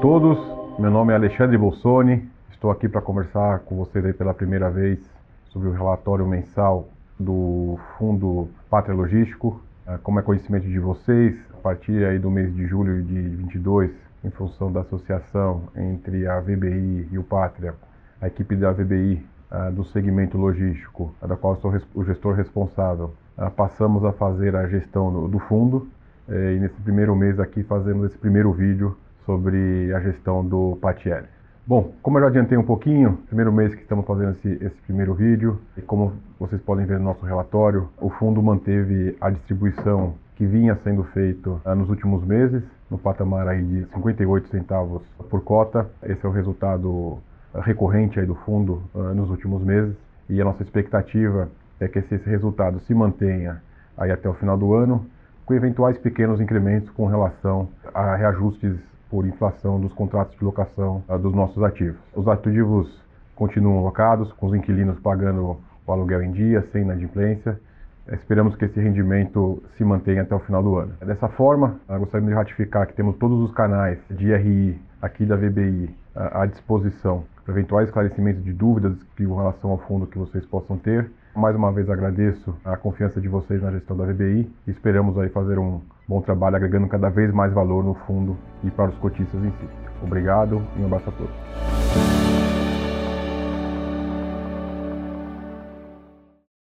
todos, meu nome é Alexandre Bolsoni, estou aqui para conversar com vocês pela primeira vez sobre o relatório mensal do Fundo Pátria Logístico. Ah, como é conhecimento de vocês, a partir aí do mês de julho de 22, em função da associação entre a VBI e o Pátria, a equipe da VBI ah, do segmento logístico, da qual sou o gestor responsável, ah, passamos a fazer a gestão do fundo. E nesse primeiro mês aqui fazemos esse primeiro vídeo sobre a gestão do Patielli. Bom, como eu já adiantei um pouquinho, primeiro mês que estamos fazendo esse, esse, primeiro vídeo, e como vocês podem ver no nosso relatório, o fundo manteve a distribuição que vinha sendo feito uh, nos últimos meses, no patamar aí de 58 centavos por cota. Esse é o resultado recorrente aí do fundo uh, nos últimos meses, e a nossa expectativa é que esse, esse resultado se mantenha aí até o final do ano, com eventuais pequenos incrementos com relação a reajustes por inflação dos contratos de locação uh, dos nossos ativos. Os ativos continuam locados, com os inquilinos pagando o aluguel em dia, sem inadimplência. Esperamos que esse rendimento se mantenha até o final do ano. Dessa forma, uh, gostaríamos de ratificar que temos todos os canais de RI aqui da VBI à disposição para eventuais esclarecimentos de dúvidas com relação ao fundo que vocês possam ter. Mais uma vez agradeço a confiança de vocês na gestão da VBI e esperamos aí fazer um bom trabalho agregando cada vez mais valor no fundo e para os cotistas em si. Obrigado e um abraço a todos.